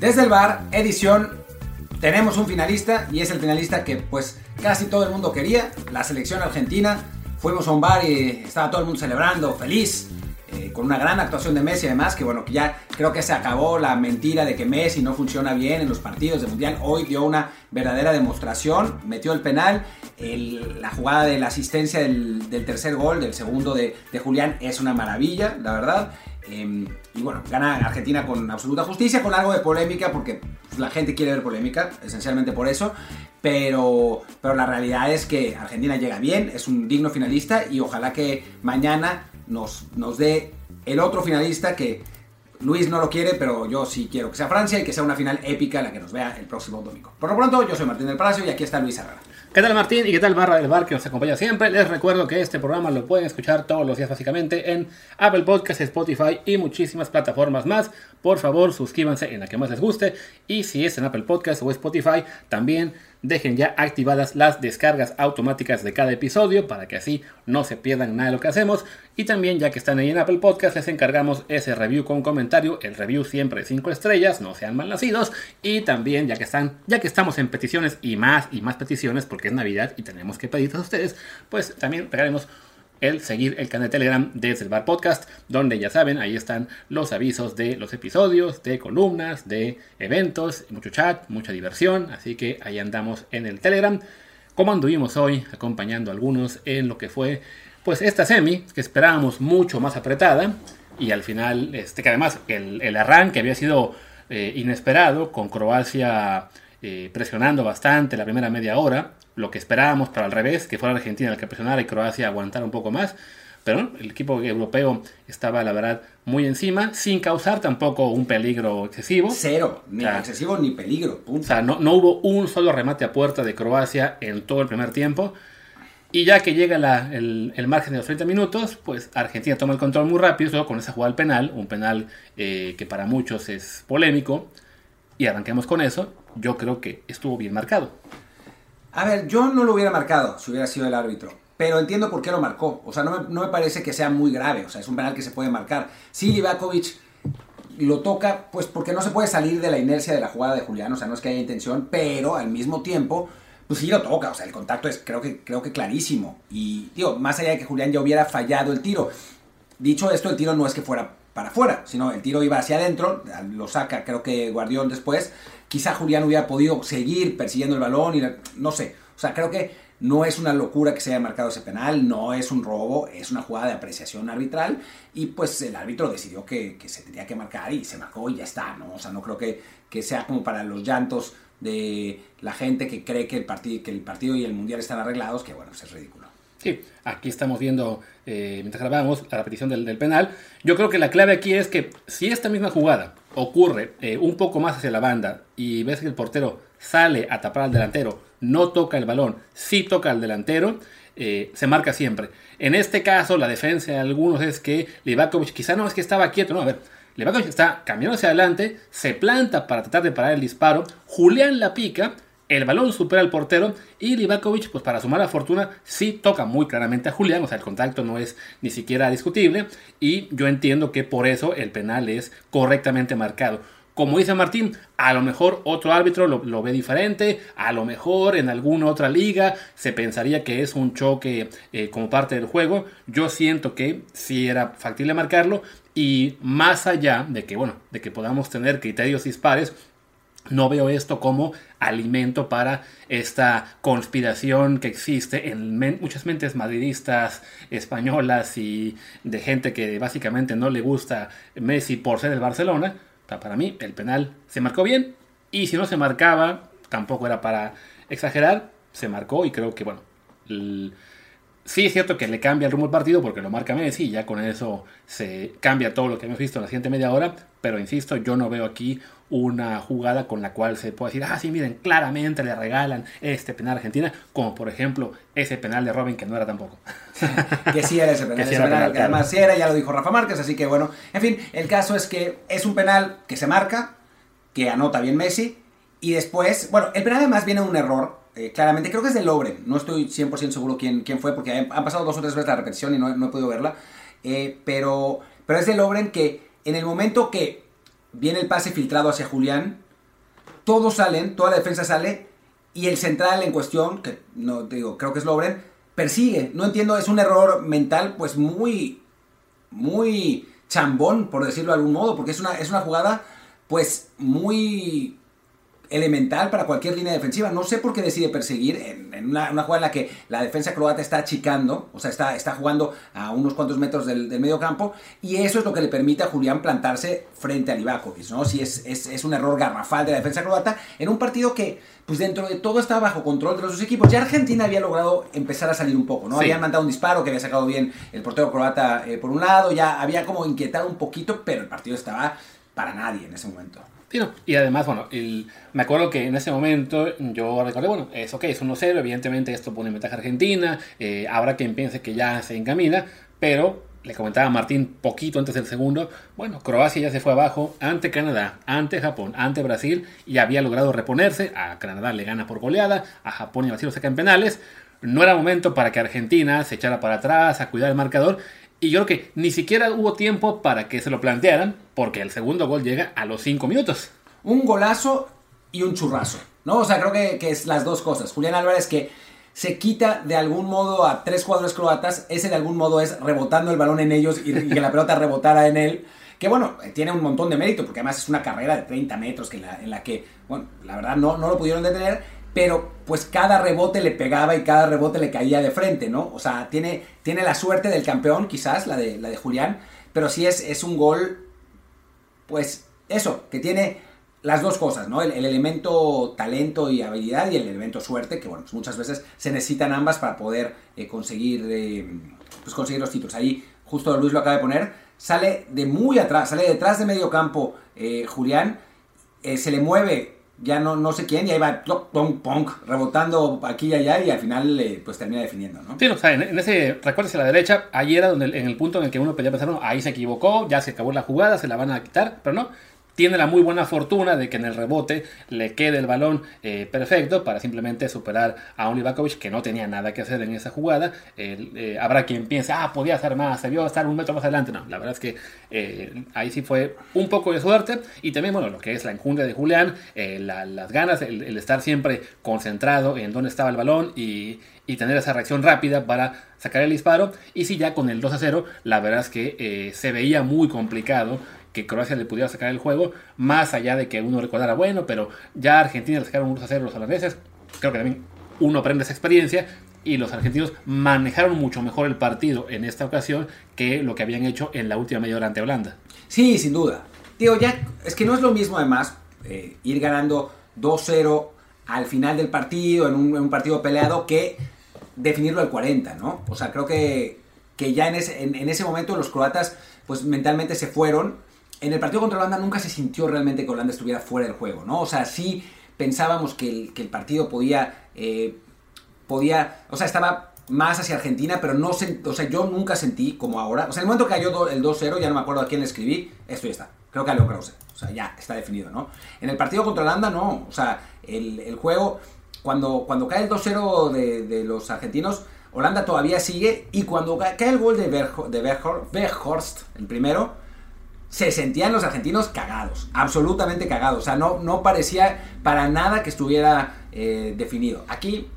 Desde el bar, edición, tenemos un finalista y es el finalista que pues casi todo el mundo quería, la selección argentina. Fuimos a un bar y estaba todo el mundo celebrando, feliz, eh, con una gran actuación de Messi además, que bueno, que ya creo que se acabó la mentira de que Messi no funciona bien en los partidos de Mundial. Hoy dio una verdadera demostración, metió el penal, la jugada de la asistencia del, tercer gol, del segundo de, de Julián, es una maravilla, la verdad. Em, y bueno, gana Argentina con absoluta justicia, con algo de polémica, porque la gente quiere ver polémica, esencialmente por eso. Pero, pero la realidad es que Argentina llega bien, es un digno finalista y ojalá que mañana nos, nos dé el otro finalista que Luis no lo quiere, pero yo sí quiero que sea Francia y que sea una final épica la que nos vea el próximo domingo. Por lo pronto, yo soy Martín del Palacio y aquí está Luis Herrera. ¿Qué tal Martín y qué tal Barra del Bar que nos acompaña siempre? Les recuerdo que este programa lo pueden escuchar todos los días básicamente en Apple Podcasts, Spotify y muchísimas plataformas más. Por favor, suscríbanse en la que más les guste y si es en Apple Podcasts o Spotify, también dejen ya activadas las descargas automáticas de cada episodio para que así no se pierdan nada de lo que hacemos. Y también, ya que están ahí en Apple Podcast, les encargamos ese review con comentario. El review siempre 5 estrellas, no sean mal nacidos. Y también, ya que están, ya que estamos en peticiones y más y más peticiones, porque es Navidad y tenemos que pedirles a ustedes, pues también regalemos el seguir el canal de Telegram desde el Bar Podcast, donde ya saben, ahí están los avisos de los episodios, de columnas, de eventos, mucho chat, mucha diversión, así que ahí andamos en el Telegram. Como anduvimos hoy, acompañando a algunos en lo que fue, pues esta semi, que esperábamos mucho más apretada, y al final, este, que además el, el arranque había sido eh, inesperado, con Croacia eh, presionando bastante la primera media hora, lo que esperábamos, pero al revés, que fuera Argentina el que presionara y Croacia aguantara un poco más. Pero el equipo europeo estaba, la verdad, muy encima, sin causar tampoco un peligro excesivo. Cero, ni excesivo ni peligro. O sea, no, no, hubo un solo remate a puerta de Croacia en todo el primer tiempo. Y ya que llega el, margen de los 30 minutos, pues Argentina toma el control muy rápido, solo con esa jugada al penal, un penal eh, que para muchos es polémico. Y arranquemos con eso. Yo creo que estuvo bien marcado. A ver, yo no lo hubiera marcado si hubiera sido el árbitro. Pero entiendo por qué lo marcó. O sea, no me, parece que sea muy grave. O sea, es un penal que se puede marcar. Si Livakovic lo toca, pues porque no se puede salir de la inercia de la jugada de Julián. O sea, no es que haya intención, pero al mismo tiempo, pues sí lo toca. O sea, el contacto es creo que, creo que clarísimo. Y, digo, más allá de que Julián ya hubiera fallado el tiro. Dicho esto, el tiro no es que fuera para afuera, sino el tiro iba hacia adentro. Lo saca, creo que Guardión después quizá Julián hubiera podido seguir persiguiendo el balón y no sé. O sea, creo que no es una locura que se haya marcado ese penal, no es un robo, es una jugada de apreciación arbitral y pues el árbitro decidió que, se tenía que marcar y se marcó y ya está, ¿no? O sea, no creo que, que sea como para los llantos de la gente que cree que el, partido, que el partido y el mundial están arreglados, que bueno, pues es ridículo. Sí, aquí estamos viendo, eh, mientras grabamos, la repetición del, penal. Yo creo que la clave aquí es que si esta misma jugada ocurre eh, un poco más hacia la banda y ves que el portero sale a tapar al delantero, no toca el balón, sí toca al delantero, eh, se marca siempre. En este caso, la defensa de algunos es que Livakovic quizá no es que estaba quieto, no, a ver, Livakovic está caminando hacia adelante, se planta para tratar de parar el disparo, Julián la pica, el balón supera al portero y Livakovic, pues para sumar la fortuna, sí toca muy claramente a Julián, o sea, el contacto no es ni siquiera discutible y yo entiendo que por eso el penal es correctamente marcado. Como dice Martín, a lo mejor otro árbitro lo, ve diferente, a lo mejor en alguna otra liga se pensaría que es un choque eh, como parte del juego. Yo siento que sí era factible marcarlo y más allá de que, bueno, de que podamos tener criterios dispares, no veo esto como alimento para esta conspiración que existe en muchas mentes madridistas españolas y de gente que básicamente no le gusta Messi por ser del Barcelona. Para mí el penal se marcó bien y si no se marcaba, tampoco era para exagerar, se marcó y creo que bueno, Sí es cierto que le cambia el rumbo al partido porque lo marca Messi y ya con eso se cambia todo lo que hemos visto en la siguiente media hora, pero insisto, yo no veo aquí una jugada con la cual se pueda decir, ah, sí, miren, claramente le regalan este penal a Argentina, como por ejemplo ese penal de Robin que no era tampoco. que sí era ese penal, ese penal, que además sí era, ya lo dijo Rafa Márquez, así que bueno, en fin, el caso es que es un penal que se marca, que anota bien Messi, y después, bueno, el penal además viene de un error eh, claramente, creo que es de Lobren, no estoy 100% seguro quién, quién fue, porque han pasado dos o tres veces la repetición y no, no he podido verla, eh, pero, pero es de Lobren que en el momento que viene el pase filtrado hacia Julián, todos salen, toda la defensa sale y el central en cuestión, que no digo, creo que es Lobren, persigue. No entiendo, es un error mental pues muy, muy chambón, por decirlo de algún modo, porque es una, es una jugada pues muy elemental para cualquier línea defensiva. No sé por qué decide perseguir en, una, jugada en la que la defensa croata está achicando, o sea, está, está jugando a unos cuantos metros del, medio campo, y eso es lo que le permite a Julián plantarse frente a Livakovic, ¿no? Si es, es, un error garrafal de la defensa croata en un partido que, pues dentro de todo estaba bajo control de los dos equipos. Ya Argentina había logrado empezar a salir un poco, ¿no? Habían mandado un disparo que había sacado bien el portero croata eh, por un lado, ya había como inquietado un poquito, pero el partido estaba para nadie en ese momento y además, bueno, me acuerdo que en ese momento yo recordé, bueno, es ok, es 1-0, evidentemente esto pone en ventaja Argentina, eh, habrá quien piense que ya se encamina, pero le comentaba a Martín poquito antes del segundo, bueno, Croacia ya se fue abajo ante Canadá, ante Japón, ante Brasil y había logrado reponerse, a Canadá le gana por goleada, a Japón y Brasil lo sacan penales, no era momento para que Argentina se echara para atrás a cuidar el marcador y yo creo que ni siquiera hubo tiempo para que se lo plantearan, porque el segundo gol llega a los 5 minutos. Un golazo y un churrazo, ¿no? O sea, creo que, es las dos cosas. Julián Álvarez que se quita de algún modo a tres jugadores croatas, ese de algún modo es rebotando el balón en ellos y, que la pelota rebotara en él. Que bueno, tiene un montón de mérito, porque además es una carrera de 30 metros que en, la, en la que, bueno, la verdad no, no lo pudieron detener pero pues cada rebote le pegaba y cada rebote le caía de frente, ¿no? O sea, tiene, tiene la suerte del campeón, quizás, la de, la de Julián, pero sí es, es un gol, pues eso, que tiene las dos cosas, ¿no? El, elemento talento y habilidad y el elemento suerte, que bueno, pues muchas veces se necesitan ambas para poder eh, conseguir, eh, pues conseguir los títulos. Ahí, justo Luis lo acaba de poner, sale de muy atrás, sale detrás de medio campo eh, Julián, se le mueve ya no, no sé quién, y ahí va pong, pong, rebotando aquí y allá y al final eh, pues termina definiendo, ¿no? Sí, o sea, en, ese, recuerdes a la derecha, ahí era donde en el punto en el que uno pedía pensar, ahí se equivocó, ya se acabó la jugada, se la van a quitar, pero no, tiene la muy buena fortuna de que en el rebote le quede el balón eh, perfecto para simplemente superar a un Ivakovic que no tenía nada que hacer en esa jugada. Eh, habrá quien piense, ah, podía hacer más, se vio estar un metro más adelante. No, la verdad es que eh, ahí sí fue un poco de suerte. Y también, bueno, lo que es la enjundia de Julián, las ganas, el, estar siempre concentrado en dónde estaba el balón y, y tener esa reacción rápida para sacar el disparo. Y si ya con el 2 a 0, la verdad es que se veía muy complicado que Croacia le pudiera sacar el juego, más allá de que uno recordara, bueno, pero ya Argentina le sacaron unos a cero los holandeses, creo que también uno aprende esa experiencia y los argentinos manejaron mucho mejor el partido en esta ocasión que lo que habían hecho en la última media hora ante Holanda. Sí, sin duda. Tío, es que no es lo mismo además eh, ir ganando 2-0 al final del partido, en un, partido peleado, que definirlo al 40, ¿no? O sea, creo que, que ya en ese, en ese momento los croatas pues mentalmente se fueron en el partido contra Holanda nunca se sintió realmente que Holanda estuviera fuera del juego, ¿no? O sea, sí pensábamos que el, partido podía, eh, podía, o sea, estaba más hacia Argentina, pero no, o sea, yo nunca sentí como ahora, o sea, en el momento que cayó el 2-0, ya no me acuerdo a quién le escribí, esto ya está, creo que a Leo Krause, o sea, ya está definido, ¿no? En el partido contra Holanda no, o sea, el, juego, cuando, cuando cae el 2-0 de, los argentinos, Holanda todavía sigue, y cuando cae el gol de, de Berghorst, el primero, se sentían los argentinos cagados, absolutamente cagados. O sea, no, no parecía para nada que estuviera eh, definido. Aquí.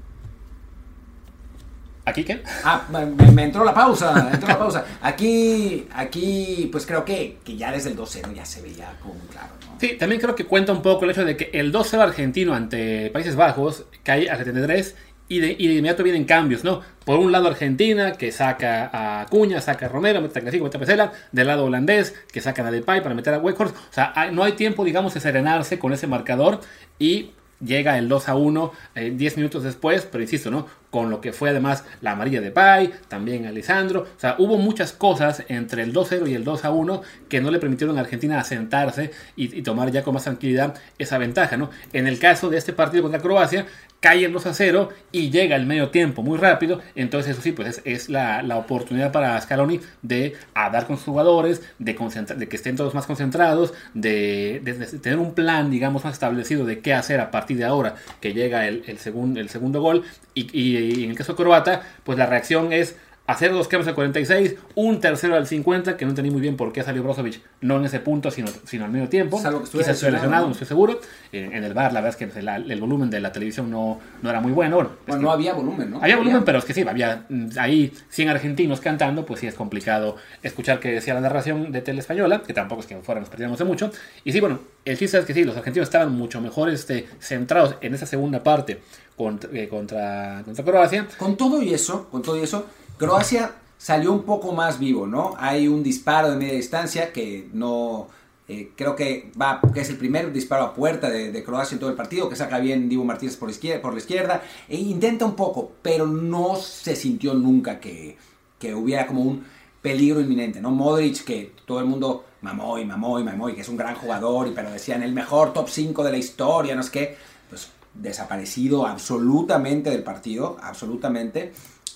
¿Aquí qué? Ah, me, entró la pausa, entró la pausa. Aquí, aquí, pues creo que, que ya desde el 2-0 ya se veía como muy claro, ¿no? Sí, también creo que cuenta un poco el hecho de que el 2-0 argentino ante Países Bajos cae a 73 y de, inmediato vienen cambios, ¿no? Por un lado Argentina, que saca a Cuña, saca a Romero, mete a mete a Pesela. Del lado holandés, que sacan a Depay para meter a Weghorst. O sea, no hay tiempo, digamos, de serenarse con ese marcador. Y llega el 2 a 1 10 eh, minutos después, pero insisto, ¿no? Con lo que fue además la amarilla de Pai, también Alessandro. O sea, hubo muchas cosas entre el 2-0 y el 2 a 1 que no le permitieron a Argentina asentarse y, tomar ya con más tranquilidad esa ventaja, ¿no? En el caso de este partido contra Croacia, cae el 2 a 0 y llega el medio tiempo muy rápido. Entonces, eso sí, pues es, la, oportunidad para Scaloni de dar con sus jugadores, de, de que estén todos más concentrados, de, tener un plan, digamos, más establecido de qué hacer a partir de ahora que llega el, el segundo gol. Y, en el caso croata, pues la reacción es hacer dos cambios al 46, un tercero al 50, que no entendí muy bien por qué salió Brozovic, no en ese punto, sino, sino al medio tiempo. Quizás estuviera lesionado, ¿no? estoy seguro. en el bar, la verdad es que el, volumen de la televisión no, no era muy bueno. Bueno, no había volumen, ¿no? Había volumen, pero es que sí, había mm, ahí 100 argentinos cantando, pues sí es complicado escuchar que decía la narración de Tele Española, que tampoco es que fuera nos perdíamos de mucho. Y sí, bueno, el chiste es que sí, los argentinos estaban mucho mejor este, centrados en esa segunda parte contra, eh, contra, contra Croacia. Con todo y eso, con todo y eso, Croacia salió un poco más vivo, ¿no? Hay un disparo de media distancia que no... Eh, creo que va que es el primer disparo a puerta de, Croacia en todo el partido, que saca bien Divo Martínez por, izquierda, la izquierda, e intenta un poco, pero no se sintió nunca que, que hubiera como un peligro inminente, ¿no? Modric, que todo el mundo mamó y mamó y mamó, y que es un gran jugador, y pero decían el mejor top 5 de la historia, no es que, pues desaparecido absolutamente del partido, absolutamente.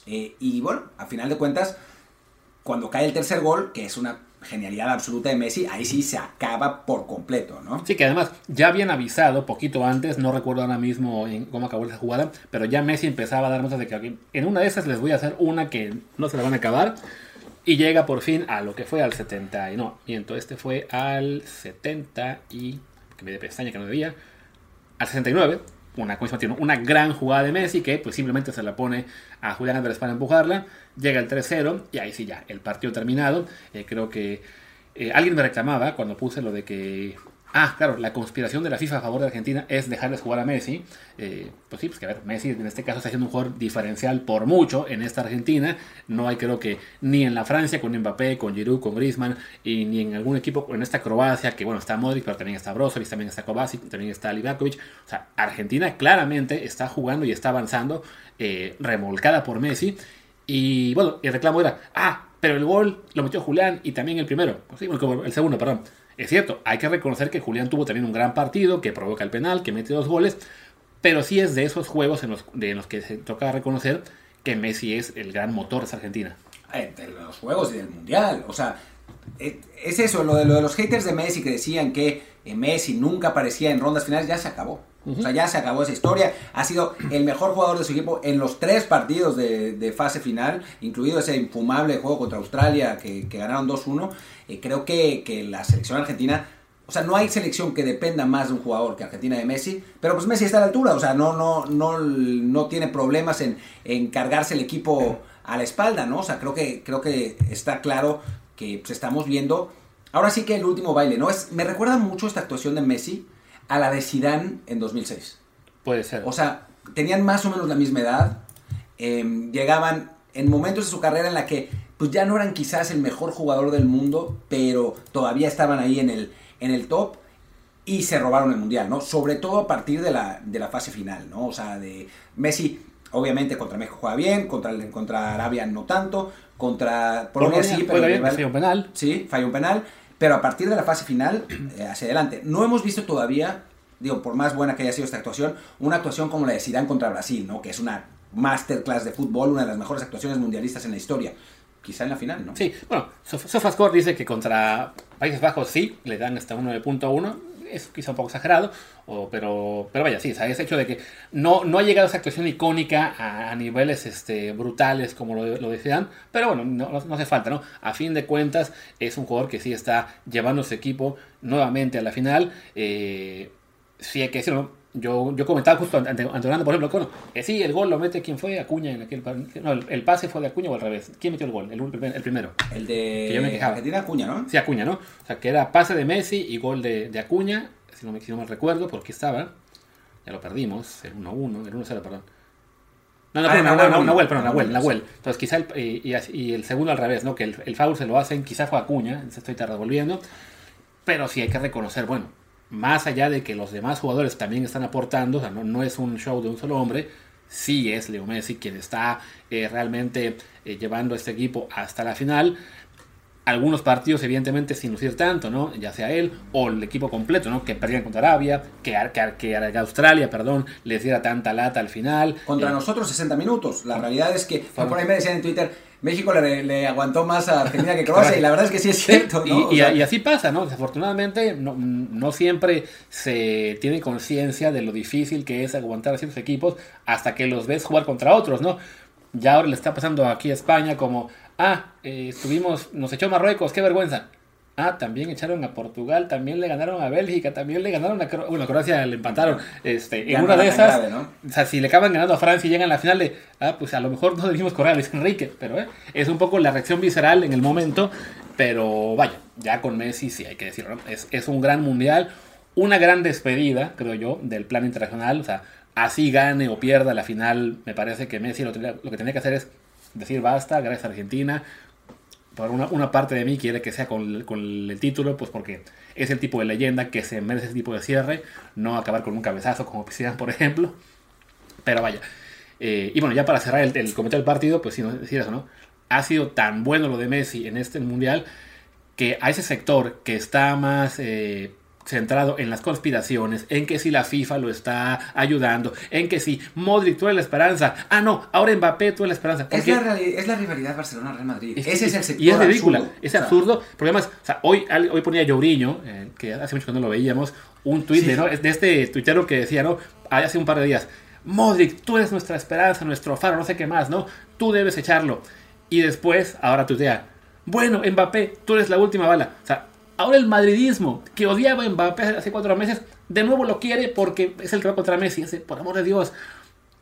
Eh, y bueno, a final de cuentas, cuando cae el tercer gol, que es una genialidad absoluta de Messi, ahí sí se acaba por completo, ¿no? Sí, que además ya habían avisado poquito antes, no recuerdo ahora mismo cómo acabó esa jugada, pero ya Messi empezaba a dar notas de que en una de esas les voy a hacer una que no se la van a acabar. Y llega por fin a lo que fue al 70, y no, miento, este fue al 70 y, que me de pestaña que no debía, al 69, una, una gran jugada de Messi que pues simplemente se la pone a Julián Álvarez para empujarla, llega el 3-0 y ahí sí ya, el partido terminado. Eh, creo que eh, alguien me reclamaba cuando puse lo de que Ah, claro, la conspiración de la FIFA a favor de Argentina es dejarles jugar a Messi. Eh, pues sí, pues que a ver, Messi en este caso está siendo un jugador diferencial por mucho en esta Argentina. No hay creo que ni en la Francia con Mbappé, con Giroud, con Griezmann, y ni en algún equipo en esta Croacia, que bueno, está Modric, pero también está Brozovic, también está Kovacic, también está Livakovic. O sea, Argentina claramente está jugando y está avanzando, eh, remolcada por Messi. Y bueno, el reclamo era, ah, pero el gol lo metió Julián y también el primero, pues sí, el segundo, perdón. Es cierto, hay que reconocer que Julián tuvo también un gran partido, que provoca el penal, que mete dos goles, pero sí es de esos juegos en los, de los que se toca reconocer que Messi es el gran motor de esa Argentina. Eh, de los juegos y del mundial, o sea, eh, es eso, lo de, lo de los haters de Messi que decían que eh, Messi nunca aparecía en rondas finales, ya se acabó. O sea, ya se acabó esa historia. Ha sido el mejor jugador de su equipo en los tres partidos de, fase final, incluido ese infumable juego contra Australia que, ganaron 2-1. Eh, creo que, la selección argentina o sea, no hay selección que dependa más de un jugador que Argentina de Messi, pero pues Messi está a la altura, o sea, no, no, no, no tiene problemas en, en cargarse el equipo a la espalda, ¿no? O sea, creo que, creo que está claro que pues, estamos viendo. Ahora sí que el último baile, ¿no? Es, me recuerda mucho esta actuación de Messi a la de Zidane en 2006. Puede ser. O sea, tenían más o menos la misma edad, em, llegaban en momentos de su carrera en la que pues ya no eran quizás el mejor jugador del mundo, pero todavía estaban ahí en el, en el top y se robaron el mundial, ¿no? Sobre todo a partir de la, de la fase final, ¿no? O sea, de Messi, obviamente contra México juega bien, contra, contra Arabia no tanto, contra Polonia, sí, pero falló un penal. Sí, falló un penal, pero a partir de la fase final, eh, hacia adelante. No hemos visto todavía, digo, por más buena que haya sido esta actuación, una actuación como la de Zidane contra Brasil, ¿no? Que es una masterclass de fútbol, una de las mejores actuaciones mundialistas en la historia. Quizá en la final, ¿no? Sí, bueno, Sofascore dice que contra Países Bajos sí, le dan hasta un 9.1 es quizá un poco exagerado, pero, pero vaya, sí, ese hecho de que no, no ha llegado esa actuación icónica a, niveles este, brutales como lo, lo decían, pero bueno, no, no, hace falta, ¿no? A fin de cuentas, es un jugador que sí está llevando su equipo nuevamente a la final. Eh, sí hay que decirlo, yo, yo comentaba justo ante, ante por ejemplo, bueno, que sí, el gol lo mete quien fue Acuña en aquel No, el, pase fue de Acuña o al revés. ¿Quién metió el gol? El, el primero. El de. Que yo me quejaba. Argentina Acuña, ¿no? Sí, Acuña, ¿no? O sea, que era pase de Messi y gol de, de Acuña, si no, me, si no me recuerdo, porque estaba. Ya lo perdimos, el 1-1, el 1-0, perdón. No, no, ah, no, Nahuel, perdón, Nahuel, Nahuel. Entonces, quizá el, y, y, el segundo al revés, ¿no? Que el, el foul se lo hacen, quizá fue Acuña, se estoy revolviendo. Pero sí hay que reconocer, bueno, más allá de que los demás jugadores también están aportando, o sea, no, es un show de un solo hombre, sí es Leo Messi quien está eh, realmente eh, llevando a este equipo hasta la final. Algunos partidos, evidentemente, sin lucir tanto, ¿no? Ya sea él o el equipo completo, ¿no? Que perdían contra Arabia, que, que, que Australia, perdón, les diera tanta lata al final. Contra eh, nosotros 60 minutos. La realidad es que, por ahí me decían en Twitter, México le, aguantó más a Argentina que Croacia y la verdad es que sí es cierto. Y, así pasa, ¿no? Desafortunadamente no, siempre se tiene conciencia de lo difícil que es aguantar a ciertos equipos hasta que los ves jugar contra otros, ¿no? Ya ahora le está pasando aquí a España como, ah, eh, estuvimos, nos echó Marruecos, qué vergüenza. Ah, también echaron a Portugal, también le ganaron a Bélgica, también le ganaron a Croacia. Bueno, a Croacia le empataron. Este, en una de esas, grave, ¿no? o sea, si le acaban ganando a Francia y llegan a la final de, ah, pues a lo mejor no debimos correr a Luis Enrique, pero eh, es un poco la reacción visceral en el momento. Pero vaya, ya con Messi sí hay que decirlo, ¿no? es, es un gran mundial, una gran despedida, creo yo, del plan internacional. O sea, así gane o pierda la final, me parece que Messi lo, lo que tenía que hacer es decir basta, gracias a Argentina, por una, parte de mí quiere que sea con, el título, pues porque es el tipo de leyenda que se merece ese tipo de cierre, no acabar con un cabezazo como Piscian, por ejemplo. Pero vaya. Eh, y bueno, ya para cerrar el, el comentario del partido, pues sí, decir eso, ¿no? Ha sido tan bueno lo de Messi en este mundial que a ese sector que está más eh, centrado en las conspiraciones, en que si la FIFA lo está ayudando, en que si Modric tú eres la esperanza, ah no, ahora Mbappé tú eres la esperanza. Es la, es la, rivalidad Barcelona-Real Madrid. Ese es el sector Y es ridícula, es absurdo, porque además, o sea, hoy, hoy ponía Lloriño, eh, que hace mucho que no lo veíamos, un tuit de, ¿no? de este tuitero que decía, ¿no? Hace un par de días, Modric, tú eres nuestra esperanza, nuestro faro, no sé qué más, ¿no? Tú debes echarlo. Y después, ahora tuitea, bueno, Mbappé, tú eres la última bala. O sea, Ahora el madridismo, que odiaba a Mbappé hace cuatro meses, de nuevo lo quiere porque es el que va contra Messi. por amor de Dios,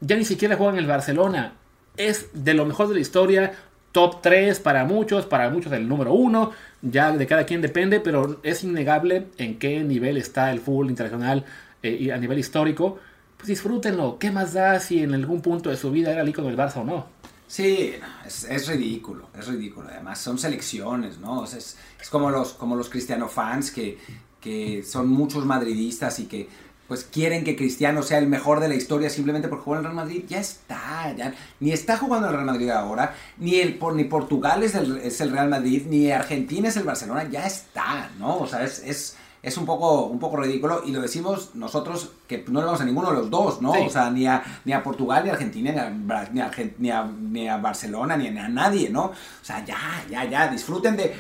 ya ni siquiera juega en el Barcelona. Es de lo mejor de la historia, top 3 para muchos, para muchos el número 1, ya de cada quien depende, pero es innegable en qué nivel está el fútbol internacional eh, y a nivel histórico. Pues disfrútenlo, ¿qué más da si en algún punto de su vida era el ícono del Barça o no? Sí, es, ridículo, es ridículo. Además, son selecciones, ¿no? es, es, como los, como los cristiano fans que, que son muchos madridistas y que pues quieren que Cristiano sea el mejor de la historia simplemente por jugar en el Real Madrid, ya está, ya ni está jugando en el Real Madrid ahora, ni el ni Portugal es el, es el Real Madrid, ni Argentina es el Barcelona, ya está, ¿no? O sea, es, es es un poco, un poco ridículo y lo decimos nosotros que no le vamos a ninguno de los dos, ¿no? O sea, ni a, ni a Portugal, ni a Argentina, ni a, ni, a, ni, a, Barcelona, ni a, nadie, ¿no? O sea, ya, ya, ya, disfruten de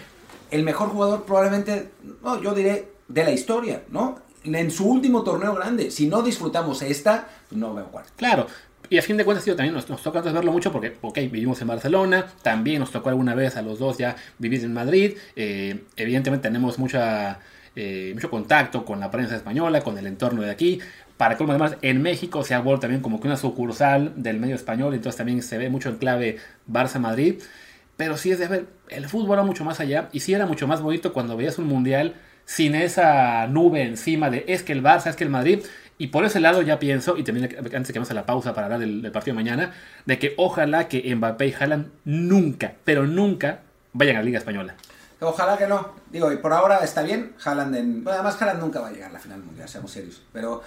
el mejor jugador probablemente, no, yo diré, de la historia, ¿no? En su último torneo grande. Si no disfrutamos esta, pues no veo cuál. Claro, y a fin de cuentas, tío, también nos, nos toca verlo mucho porque, ok, vivimos en Barcelona, también nos tocó alguna vez a los dos ya vivir en Madrid, eh, evidentemente tenemos mucha eh, mucho contacto con la prensa española, con el entorno de aquí. Para colmo además, en México se ha vuelto también como que una sucursal del medio español, entonces también se ve mucho en clave Barça-Madrid. Pero sí es de ver, el fútbol va mucho más allá y sí era mucho más bonito cuando veías un mundial sin esa nube encima de es que el Barça, es que el Madrid. Y por ese lado ya pienso, y también antes que vamos a la pausa para hablar del, del partido de mañana, de que ojalá que Mbappé y Haaland nunca, pero nunca vayan a la Liga Española. Ojalá que no. Digo, y por ahora está bien. Haaland en... Bueno, además Haaland nunca va a llegar a la final mundial, seamos serios. Pero...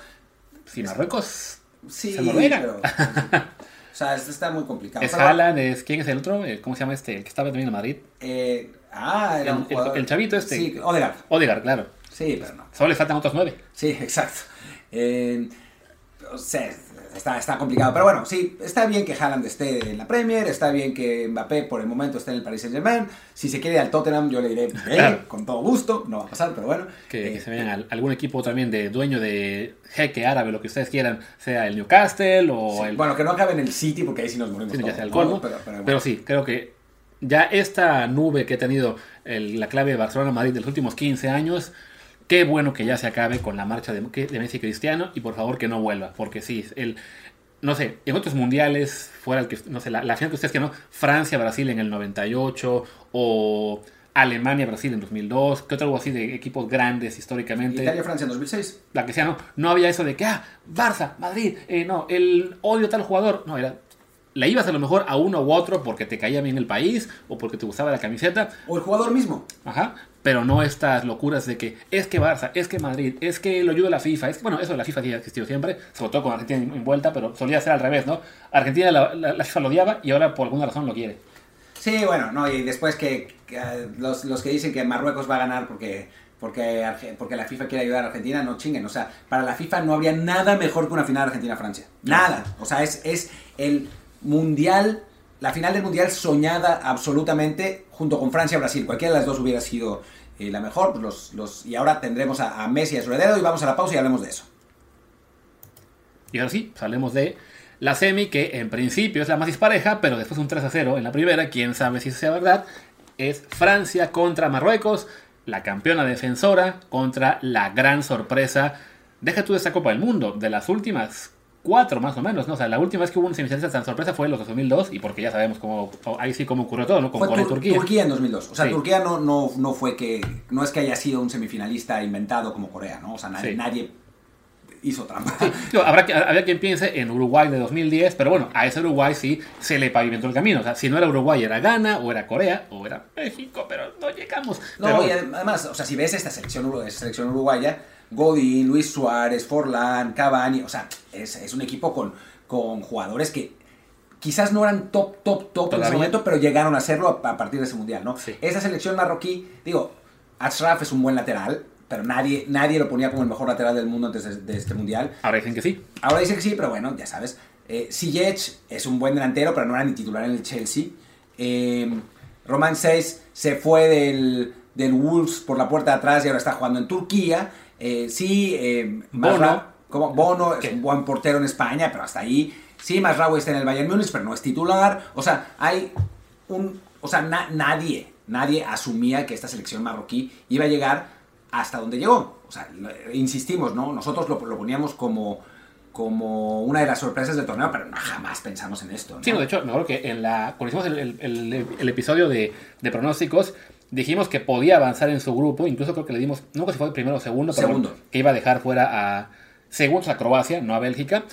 Si Marruecos... Sí, pero... o sea, está muy complicado. Es Haaland, es... ¿Quién es el otro? Eh, ¿Cómo se llama este? El que estaba también en Madrid. Eh, ah, era el, un jugador... el, chavito este. Sí, Odegaard. Odegaard, claro. Sí, pero no. Solo le faltan otros nueve. Sí, exacto. Eh, o sea, está, está complicado. Pero bueno, sí, está bien que Haaland esté en la Premier, está bien que Mbappé por el momento esté en el Paris Saint Germain. Si se quiere al Tottenham, yo le diré, con todo gusto, no va a pasar, pero bueno. Que, eh, se vean a algún equipo también de dueño de jeque árabe, lo que ustedes quieran, sea el Newcastle o el... Bueno, que no acabe en el City, porque ahí sí nos morimos. Sí, ya sea el colmo, pero, pero, sí, creo que ya esta nube que ha tenido la clave de Barcelona-Madrid de los últimos 15 años Qué bueno que ya se acabe con la marcha de, de Messi Cristiano y por favor que no vuelva, porque sí, el, no sé, en otros mundiales, fuera el que, no sé, la, final que ustedes que no, Francia-Brasil en el 98 o Alemania-Brasil en 2002, ¿qué otro algo así de equipos grandes históricamente? Italia-Francia en 2006. La que sea, no, no había eso de que, ah, Barça, Madrid, eh, no, el odio tal jugador, no, era la ibas a lo mejor a uno u otro porque te caía bien el país o porque te gustaba la camiseta. O el jugador mismo. Ajá. Pero no estas locuras de que es que Barça, es que Madrid, es que lo ayuda la FIFA. Es bueno, eso la FIFA sí ha existido siempre, sobre todo con Argentina envuelta, pero solía ser al revés, ¿no? Argentina la, FIFA lo odiaba y ahora por alguna razón lo quiere. Sí, bueno, no, y después que, eh, los, los que dicen que Marruecos va a ganar porque porque, porque la FIFA quiere ayudar a Argentina, no chinguen. O sea, para la FIFA no habría nada mejor que una final Argentina-Francia. Nada. O sea, es, es el mundial, la final del mundial soñada absolutamente junto con Francia-Brasil. Cualquiera de las dos hubiera sido eh, la mejor. Pues los, los, y ahora tendremos a, Messi a su heredero y vamos a la pausa y hablemos de eso. Y ahora sí, hablemos de la semi, que en principio es la más dispareja, pero después un 3 a 0 en la primera, quién sabe si sea verdad, es Francia contra Marruecos, la campeona defensora contra la gran sorpresa. Deja tú de esta Copa del Mundo, de las últimas cuatro más o menos, ¿no? O sea, la última vez que hubo una semifinalista tan sorpresa fue en los 2002 y porque ya sabemos cómo, ahí sí cómo ocurrió todo, ¿no? Con Corea Turquía. Turquía en 2002. O sea, Turquía no, no, no fue que, no es que haya sido un semifinalista inventado como Corea, ¿no? O sea, nadie, nadie hizo trampa. habrá, que, quien piense en Uruguay de 2010, pero bueno, a ese Uruguay sí se le pavimentó el camino. O sea, si no era Uruguay, era Ghana, o era Corea, o era México, pero no llegamos. No, y además, o sea, si ves esta selección, selección uruguaya, Godín, Luis Suárez, Forlán, Cavani, o sea, es, es un equipo con con jugadores que quizás no eran top, top, top en ese momento, pero llegaron a serlo a, partir de ese mundial, ¿no? Esa selección marroquí, digo, Ashraf es un buen lateral, pero nadie, nadie lo ponía como el mejor lateral del mundo antes de, este mundial. Ahora dicen que sí. Ahora dicen que sí, pero bueno, ya sabes. Eh, es un buen delantero, pero no era ni titular en el Chelsea. Eh, Roman 6 se fue del, del, Wolves por la puerta de atrás y ahora está jugando en Turquía. Eh, sí, eh, Bono. Como Bono es un buen portero en España, pero hasta ahí. Sí, Masraoui está en el Bayern Múnich, pero no es titular. O sea, hay un. O sea, nadie, nadie asumía que esta selección marroquí iba a llegar hasta donde llegó. O sea, insistimos, ¿no? Nosotros lo, poníamos como como una de las sorpresas del torneo, pero no, jamás pensamos en esto. ¿no? Sí, de hecho, me acuerdo que en la, cuando hicimos el, episodio de, de, pronósticos, dijimos que podía avanzar en su grupo, incluso creo que le dimos, no sé si fue el primero o segundo, pero segundo. que iba a dejar fuera a, segundos a Croacia, no a Bélgica.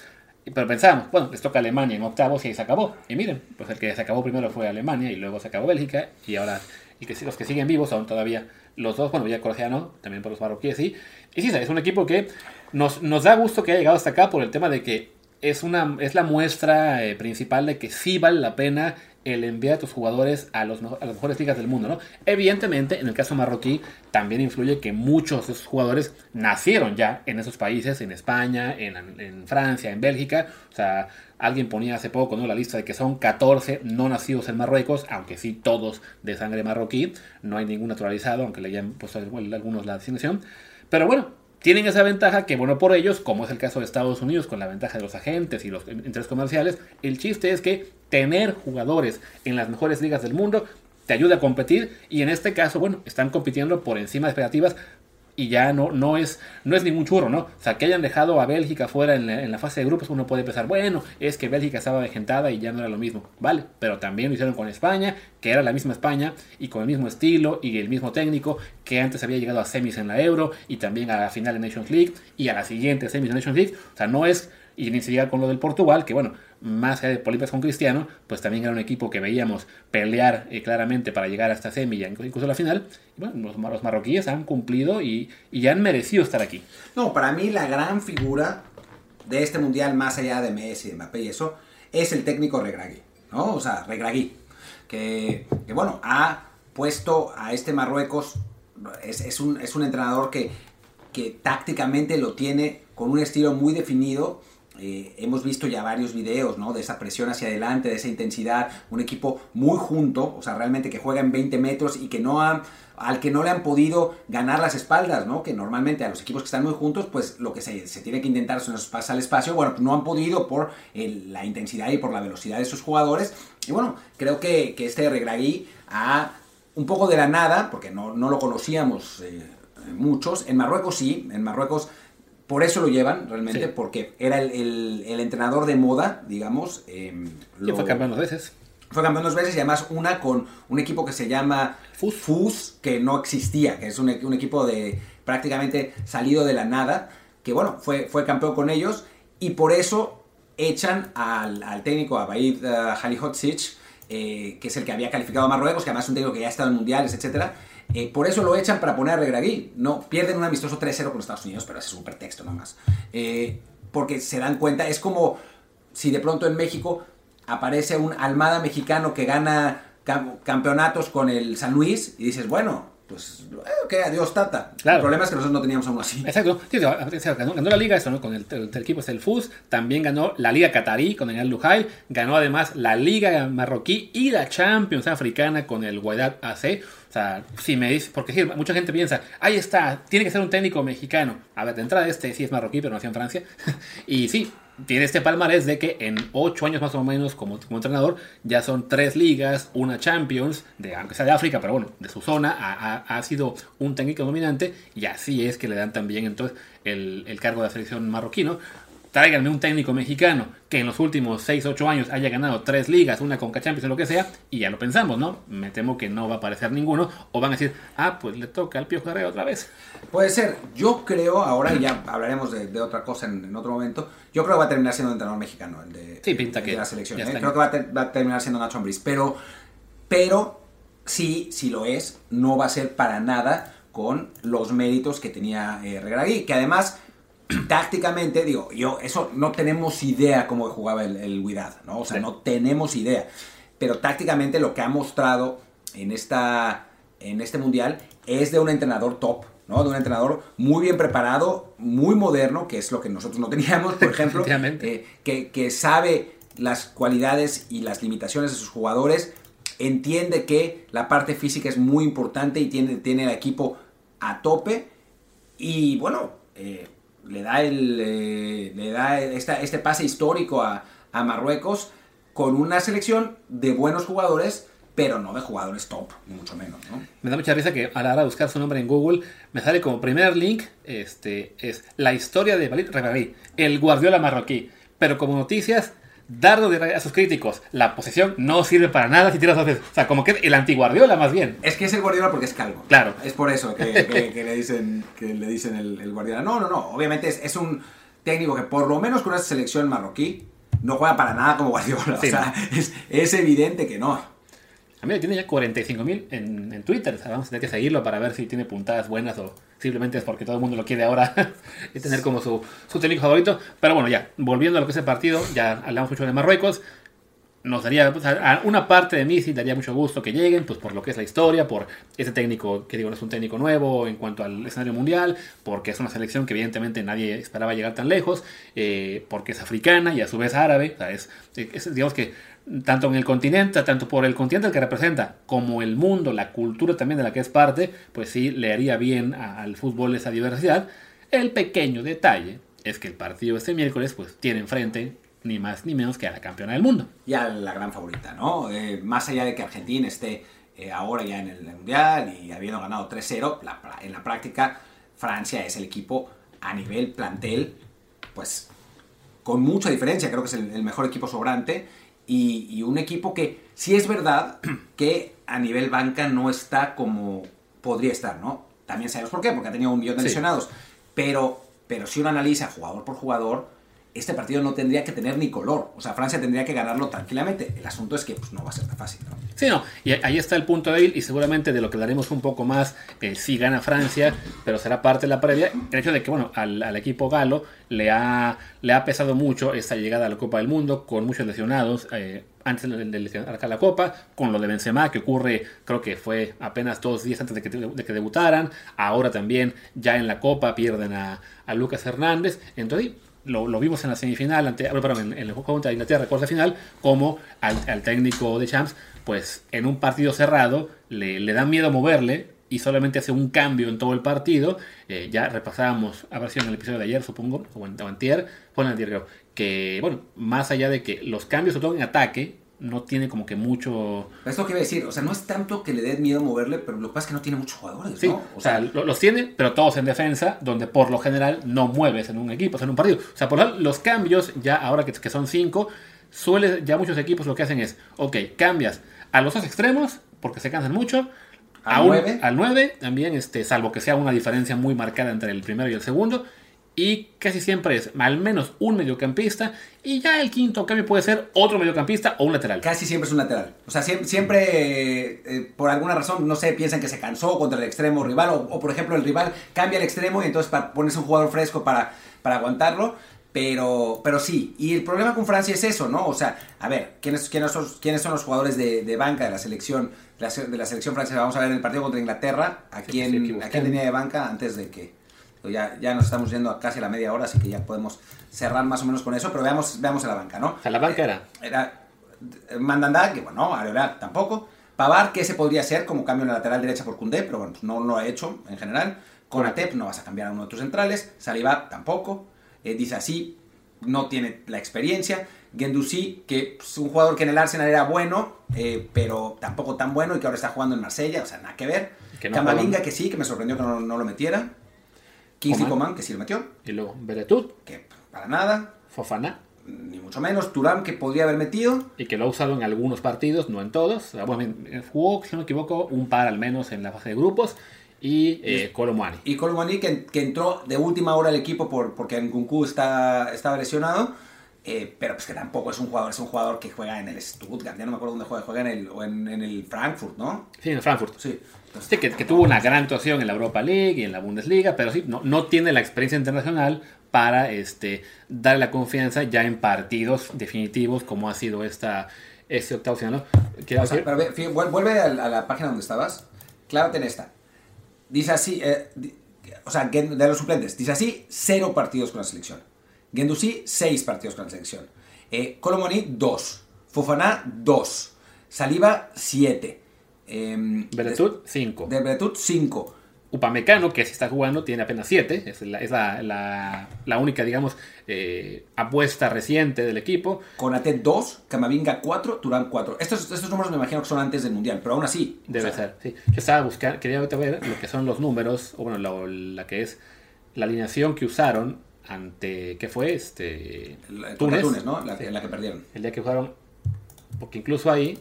Pero pensábamos, bueno, les toca Alemania en octavos y ahí se acabó. Y miren, pues el que se acabó primero fue Alemania y luego se acabó Bélgica. Y ahora, y que los que siguen vivos son todavía los dos, bueno, ya Croacia no, también por los marroquíes sí. Y sí, es un equipo que nos, nos da gusto que haya llegado hasta acá por el tema de que es, una, es la muestra eh, principal de que sí vale la pena el enviar a tus jugadores a, los, las mejores ligas del mundo, ¿no? Evidentemente, en el caso marroquí, también influye que muchos de esos jugadores nacieron ya en esos países, en España, en, Francia, en Bélgica. O sea, alguien ponía hace poco, ¿no? La lista de que son 14 no nacidos en Marruecos, aunque sí todos de sangre marroquí. No hay ningún naturalizado, aunque le hayan puesto algunos la designación. Pero bueno, tienen esa ventaja que, bueno, por ellos, como es el caso de Estados Unidos, con la ventaja de los agentes y los intereses comerciales, el chiste es que tener jugadores en las mejores ligas del mundo te ayuda a competir y en este caso, bueno, están compitiendo por encima de expectativas y ya no, no, es, no es ningún churro, ¿no? O sea, que hayan dejado a Bélgica fuera en la, fase de grupos, uno puede pensar, bueno, es que Bélgica estaba vejentada y ya no era lo mismo, vale, pero también lo hicieron con España, que era la misma España y con el mismo estilo y el mismo técnico que antes había llegado a semis en la Euro y también a la final de Nations League y a la siguiente semis de Nations League, o sea, no es y ni siquiera con lo del Portugal, que bueno, más allá de Polipas con Cristiano, pues también era un equipo que veíamos pelear eh, claramente para llegar a esta semilla, incluso la final. Y bueno, los, marroquíes han cumplido y, y, han merecido estar aquí. No, para mí la gran figura de este mundial, más allá de Messi, de Mbappé y eso, es el técnico Regragui, ¿no? O sea, Regragui, que, que bueno, ha puesto a este Marruecos, es, es, un, es un entrenador que, que tácticamente lo tiene con un estilo muy definido eh, hemos visto ya varios videos ¿no? de esa presión hacia adelante, de esa intensidad, un equipo muy junto, o sea, realmente que juega en 20 metros y que no ha, al que no le han podido ganar las espaldas, ¿no? que normalmente a los equipos que están muy juntos, pues lo que se, se tiene que intentar pasar al espacio, bueno, no han podido por la intensidad y por la velocidad de sus jugadores, y bueno, creo que, que este Regragui ha un poco de la nada, porque no, no lo conocíamos eh, muchos, en Marruecos sí, en Marruecos por eso lo llevan, realmente, porque era el, entrenador de moda, digamos. Eh, fue campeón dos veces. Fue campeón dos veces y además una con un equipo que se llama Fus, que no existía, que es un, equipo de prácticamente salido de la nada, que bueno, fue, fue campeón con ellos y por eso echan al, técnico, a Baid uh, eh, que es el que había calificado a Marruecos, que además es un técnico que ya ha estado en mundiales, etcétera eh, por eso lo echan para poner a Regragui. No, pierden un amistoso 3-0 con Estados Unidos, pero ese es un pretexto nomás. Eh, porque se dan cuenta, es como si de pronto en México aparece un Almada mexicano que gana campeonatos con el San Luis y dices, bueno, pues, eh, ok, adiós, Tata. El problema es que nosotros no teníamos aún así. Exacto. ganó, la liga, eso, ¿no? Con el, equipo es el FUS. También ganó la liga catarí con el Al. Ganó además la liga marroquí y la Champions africana con el Wydad AC. O sea, si me dice, porque mucha gente piensa, ahí está, tiene que ser un técnico mexicano. A ver, de entrada este sí es marroquí, pero nació en Francia. y sí, tiene este palmarés de que en ocho años más o menos como, como entrenador ya son tres ligas, una Champions, de, aunque sea de África, pero bueno, de su zona, ha, ha, sido un técnico dominante y así es que le dan también entonces el, el cargo de la selección marroquino tráiganme un técnico mexicano que en los últimos 6, 8 años haya ganado tres ligas, una Conca Champions o lo que sea, y ya lo pensamos, ¿no? Me temo que no va a aparecer ninguno, o van a decir, ah, pues le toca al Pío Herrera otra vez. Puede ser, yo creo, ahora ya hablaremos de, otra cosa en, otro momento, yo creo que va a terminar siendo un entrenador mexicano, el de, sí, pinta que la selección, ¿eh? creo que va a, terminar siendo Nacho Ambriz, pero, pero sí, si lo es, no va a ser para nada con los méritos que tenía eh, Regragui, que además tácticamente, digo, yo, eso no tenemos idea cómo jugaba el, el ¿no? O sea, no tenemos idea. Pero tácticamente lo que ha mostrado en, esta, en este mundial es de un entrenador top, ¿no? De un entrenador muy bien preparado, muy moderno, que es lo que nosotros no teníamos, por ejemplo, eh, que, que sabe las cualidades y las limitaciones de sus jugadores, entiende que la parte física es muy importante y tiene, tiene el equipo a tope. Y bueno, eh, le da, el, eh, le da este pase histórico a, Marruecos con una selección de buenos jugadores, pero no de jugadores top, ni mucho menos. Me da mucha risa que a la hora de buscar su nombre en Google me sale como primer link este, es la historia de Valid el Guardiola marroquí. Pero como noticias, dardo a sus críticos. La posesión no sirve para nada si tiras dos veces. O sea, como que el antiguardiola más bien. Es que es el Guardiola porque es calvo. Claro. Es por eso que, le dicen, que le dicen el, Guardiola. No, no, no. Obviamente es, un técnico que por lo menos con esa selección marroquí no juega para nada como Guardiola. o sea, es, es evidente que no. Mira, tiene ya 45.000 en, en Twitter. vamos a tener que seguirlo para ver si tiene puntadas buenas o simplemente es porque todo el mundo lo quiere ahora y tener como su, su técnico favorito. Pero bueno, ya, volviendo a lo que es el partido, ya hablamos mucho de Marruecos. Nos daría, pues, a una parte de mí sí daría mucho gusto que lleguen, pues por lo que es la historia, por ese técnico que digo no es un técnico nuevo en cuanto al escenario mundial, porque es una selección que evidentemente nadie esperaba llegar tan lejos, eh, porque es africana y a su vez árabe, o sea, es, es digamos que tanto en el continente, tanto por el continente que representa, como el mundo, la cultura también de la que es parte, pues sí le haría bien al fútbol esa diversidad. El pequeño detalle es que el partido este miércoles pues tiene enfrente ni más ni menos que a la campeona del mundo. Y a la gran favorita, ¿no? Eh, más allá de que Argentina esté eh, ahora ya en el Mundial y habiendo ganado 3-0, en la práctica Francia es el equipo a nivel plantel, pues con mucha diferencia, creo que es el mejor equipo sobrante y, un equipo que sí es verdad que a nivel banca no está como podría estar, ¿no? También sabemos por qué, porque ha tenido un millón de lesionados. Pero, pero si uno analiza jugador por jugador, este partido no tendría que tener ni color. O sea, Francia tendría que ganarlo tranquilamente. El asunto es que pues, no va a ser tan fácil. ¿no? Sí, no. Y ahí está el punto débil y seguramente de lo que daremos un poco más eh, si gana Francia, pero será parte de la previa. El hecho de que, bueno, al, equipo galo le ha, le ha pesado mucho esta llegada a la Copa del Mundo con muchos lesionados. Eh, antes de, de, la Copa, con lo de Benzema, que ocurre, creo que fue apenas dos días antes de que, de que debutaran, ahora también ya en la Copa pierden a, a Lucas Hernández, entonces lo, vimos en la semifinal, ante, en, el juego contra Inglaterra, final, como al, técnico de Champs, pues en un partido cerrado le, le da miedo moverle y solamente hace un cambio en todo el partido. Eh, ya repasábamos, a ver si en el episodio de ayer, supongo, o en, o en que, bueno, más allá de que los cambios, sobre todo en ataque, no tiene como que mucho. Esto que iba a decir, o sea, no es tanto que le dé miedo moverle, pero lo que pasa es que no tiene muchos jugadores, sí, O, sea, los tiene, pero todos en defensa, donde por lo general no mueves en un equipo, en un partido. O sea, por lo, los cambios, ya ahora que, que son cinco, suele, ya muchos equipos lo que hacen es, ok, cambias a los dos extremos, porque se cansan mucho. Al 9. Al 9, también, este, salvo que sea una diferencia muy marcada entre el primero y el segundo y casi siempre es al menos un mediocampista y ya el quinto cambio puede ser otro mediocampista o un lateral. Casi siempre es un lateral. O sea, siempre, eh, por alguna razón, no sé, piensan que se cansó contra el extremo rival o, por ejemplo el rival cambia el extremo y entonces pones un jugador fresco para, para aguantarlo. Pero, pero sí, y el problema con Francia es eso, ¿no? O sea, a ver, ¿quiénes, quiénes, son, quiénes son los jugadores de, banca de la selección de la, selección francesa? Vamos a ver en el partido contra Inglaterra, ¿a quién, ¿a quién tenía de banca antes de que ya, ya nos estamos yendo a casi a la media hora, así que ya podemos cerrar más o menos con eso, pero veamos, veamos a la banca, ¿no? A la banca era. Era Mandanda, que bueno, Areola tampoco. Pavar, que ese podría ser como cambio en la lateral derecha por Cundé, pero bueno, no lo ha hecho en general. Con Atep no vas a cambiar a uno de tus centrales. Saliba tampoco. Eh, dice así, no tiene la experiencia. Gendouzi, que es un jugador que en el Arsenal era bueno, eh, pero tampoco tan bueno y que ahora está jugando en Marsella, o sea, nada que ver. Que no Camavinga, juega. que sí, que me sorprendió que no, no lo metiera. Kingsley Coman. Que sí lo metió, Y luego Beretut, que para nada, Fofana, ni mucho menos. Turam, que podría haber metido. y que lo ha usado en algunos partidos, no en todos. Bueno, jugó, si no me equivoco, un par al menos en la fase de grupos. Y eh, Colomwani. Y Colomani, que, que entró de última hora al equipo por, porque Nkunku está, estaba lesionado. Eh, pero pues que tampoco es un jugador, es un jugador que juega en el Stuttgart, ya no me acuerdo dónde juega, juega en el, o en, en el Frankfurt, ¿no? Sí, en Frankfurt. Sí. Entonces, Sí, que, que tuvo una gran actuación en la Europa League y en la Bundesliga, pero sí, no, no tiene la experiencia internacional para este, darle la confianza ya en partidos definitivos como ha sido esta, este octavo final. o sea, pero ve, vuelve a, la a la página donde estabas, clávate en esta. Dice así, eh, di- o sea, de los suplentes, dice así, cero partidos con la selección. Gendouzi, seis partidos con la selección. Eh, Colomoni, dos. Fofana, dos. Saliba, siete. Eh, Beretut, 5. De Beretut, 5. Upamecano, que sí está jugando, tiene apenas 7. Es, la, es la, la- la única, digamos, eh, apuesta reciente del equipo. Conate 2, Camavinga 4, Turán 4. Estos, estos números me imagino que son antes del Mundial, pero aún así. Debe sea, ser, sí. Yo estaba buscando, quería ver lo que son los números, o bueno, lo- la que es la alineación que usaron ante, ¿qué fue? Este, la- Túnez. Túnez, ¿no? La, Sí. la que perdieron. El día que jugaron, porque incluso ahí,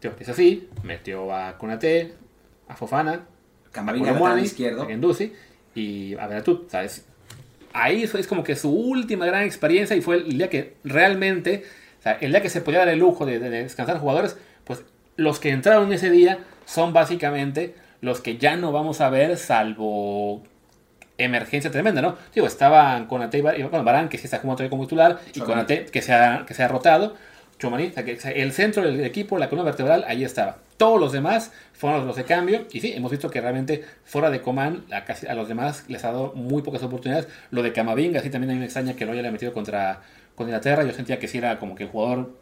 tío, es así, metió a Konate, a Fofana, Camavinga a lateral Colomwani, izquierdo. a y a Beretut, ¿sabes? Ahí es como que su última gran experiencia y fue el día que realmente, o sea, el día que se podía dar el lujo de, de descansar jugadores, pues los que entraron ese día son básicamente los que ya no vamos a ver salvo emergencia tremenda, ¿no? Digo, estaban Konate y Bar- y, bueno, Barán, que sí está jugando todavía como titular, y Tchouaméni. Konate, que se ha, que se ha rotado, sea, el centro del equipo, la columna vertebral, ahí estaba. Todos los demás fueron los de cambio, y sí, hemos visto que realmente fuera de Coman, a, casi, a los demás les ha dado muy pocas oportunidades. Lo de Camavinga, sí, también a mí me extraña que lo haya metido contra, contra Inglaterra, yo sentía que sí era como que el jugador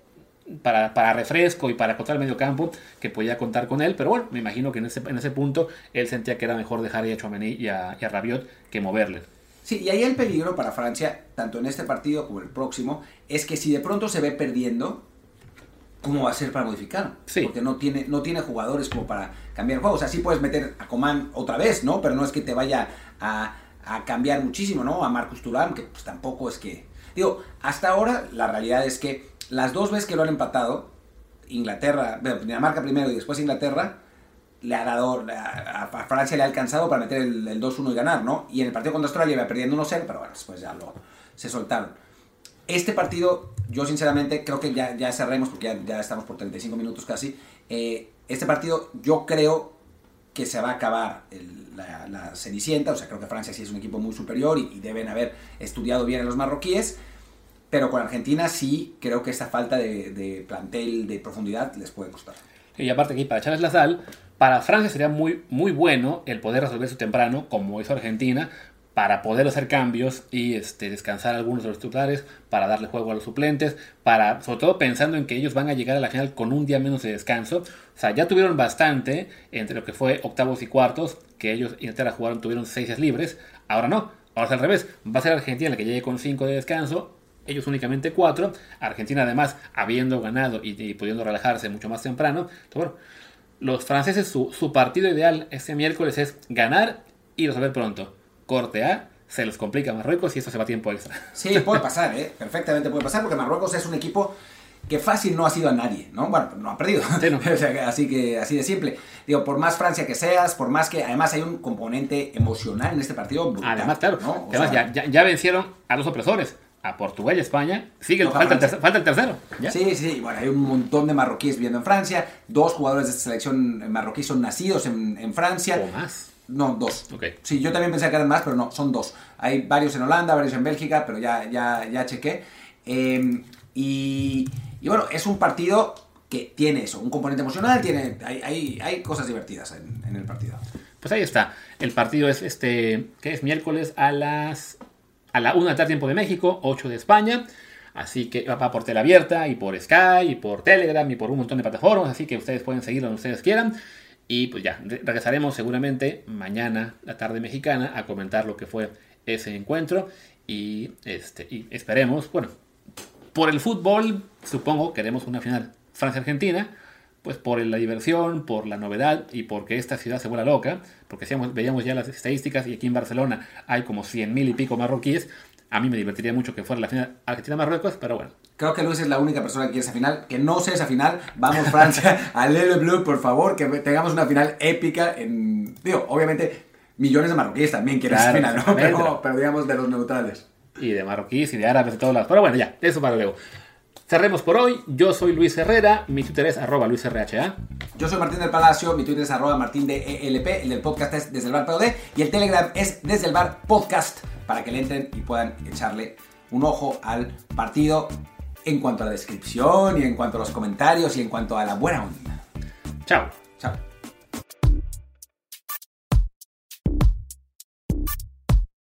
para, para refresco y para contar el medio campo que podía contar con él, pero bueno, me imagino que en ese, en ese punto él sentía que era mejor dejar a Chouameni y a, y a Rabiot que moverle. Sí, y ahí el peligro para Francia, tanto en este partido como el próximo, es que si de pronto se ve perdiendo, ¿cómo va a ser para modificar? Sí. Porque no tiene, no tiene jugadores como para cambiar el juego. O sea, sí puedes meter a Coman otra vez, ¿no? Pero no es que te vaya a, a cambiar muchísimo, ¿no? A Marcus Thuram, que pues tampoco es que... Digo, hasta ahora la realidad es que las dos veces que lo han empatado, Inglaterra, bueno, Dinamarca primero y después Inglaterra, le ha dado, a, Francia le ha alcanzado para meter el, el 2-1 y ganar, ¿no? Y en el partido contra Australia iba perdiendo 1-0, pero bueno, después ya lo, se soltaron. Este partido, yo sinceramente creo que ya, ya cerremos porque ya, estamos por 35 minutos casi. Eh, este partido yo creo que se va a acabar la, la Cenicienta, o sea, creo que Francia sí es un equipo muy superior y, y deben haber estudiado bien a los marroquíes, pero con Argentina sí creo que esta falta de, de plantel, de profundidad, les puede costar. Y aparte aquí, para echarles la sal, para Francia sería muy, muy bueno el poder resolver eso temprano, como hizo Argentina, para poder hacer cambios y este, descansar algunos de los titulares, para darle juego a los suplentes, para, sobre todo pensando en que ellos van a llegar a la final con un día menos de descanso. O sea, ya tuvieron bastante entre lo que fue octavos y cuartos, que ellos Inglaterra jugaron, tuvieron seis días libres, ahora no, ahora es al revés, va a ser Argentina la que llegue con cinco de descanso, ellos únicamente cuatro. Argentina, además, habiendo ganado y, y pudiendo relajarse mucho más temprano. Entonces, bueno, los franceses, su, su partido ideal este miércoles es ganar y resolver pronto. Corte A, se les complica a Marruecos y eso se va a tiempo extra. Sí, puede pasar, ¿eh? Perfectamente puede pasar, porque Marruecos es un equipo que fácil no ha sido a nadie, ¿no? Bueno, no ha perdido. Sí, no. O sea, que así que así de simple. Digo, por más Francia que seas, por más que además hay un componente emocional en este partido brutal, Además, claro, ¿no? Además sea, ya, ya vencieron a los opresores, a Portugal y España. Sigue, Toca falta, el Francia. tercer- falta el tercero. ¿ya? Sí, sí, bueno, hay un montón de marroquíes viviendo en Francia. Dos jugadores de esta selección marroquí son nacidos en, en Francia. O más. No, dos. Ok. Sí, yo también pensé que eran más, pero no, son dos. Hay varios en Holanda, varios en Bélgica, pero ya, ya, ya chequé. Eh, y, y bueno, es un partido que tiene eso, un componente emocional, tiene, hay, hay, hay cosas divertidas en, en el partido. Pues ahí está. El partido es este, que es miércoles a las a la 1 de la tarde tiempo de México, 8 de España. Así que va por tele abierta y por Sky y por Telegram y por un montón de plataformas. Así que ustedes pueden seguirlo donde ustedes quieran. Y pues ya, re- regresaremos seguramente mañana, la tarde mexicana, a comentar lo que fue ese encuentro. y, este, y esperemos, bueno, por el fútbol, supongo, queremos una final Francia-Argentina, pues por la diversión, por la novedad y porque esta ciudad se vuela loca, porque veíamos ya las estadísticas y aquí en Barcelona hay como 100.000 y pico marroquíes, a mí me divertiría mucho que fuera la final Argentina-Marruecos, pero bueno. Creo que Luis es la única persona que quiere esa final. Que no sea esa final. Vamos, Francia, a Lele Blue, por favor, que tengamos una final épica. En, digo, obviamente, millones de marroquíes también quieren esa final, ¿no? Pero, pero, digamos de los neutrales. Y de marroquíes y de árabes de todos lados. Pero bueno, ya, eso para luego. Cerremos por hoy. Yo soy Luis Herrera. Mi Twitter es arroba LuisRHA. Yo soy Martín del Palacio. Mi Twitter es arroba Martín de ELP. El del podcast es desde el bar POD. Y el Telegram es desde el bar podcast. Para que le entren y puedan echarle un ojo al partido en cuanto a la descripción y en cuanto a los comentarios y en cuanto a la buena onda. Chao. Chao.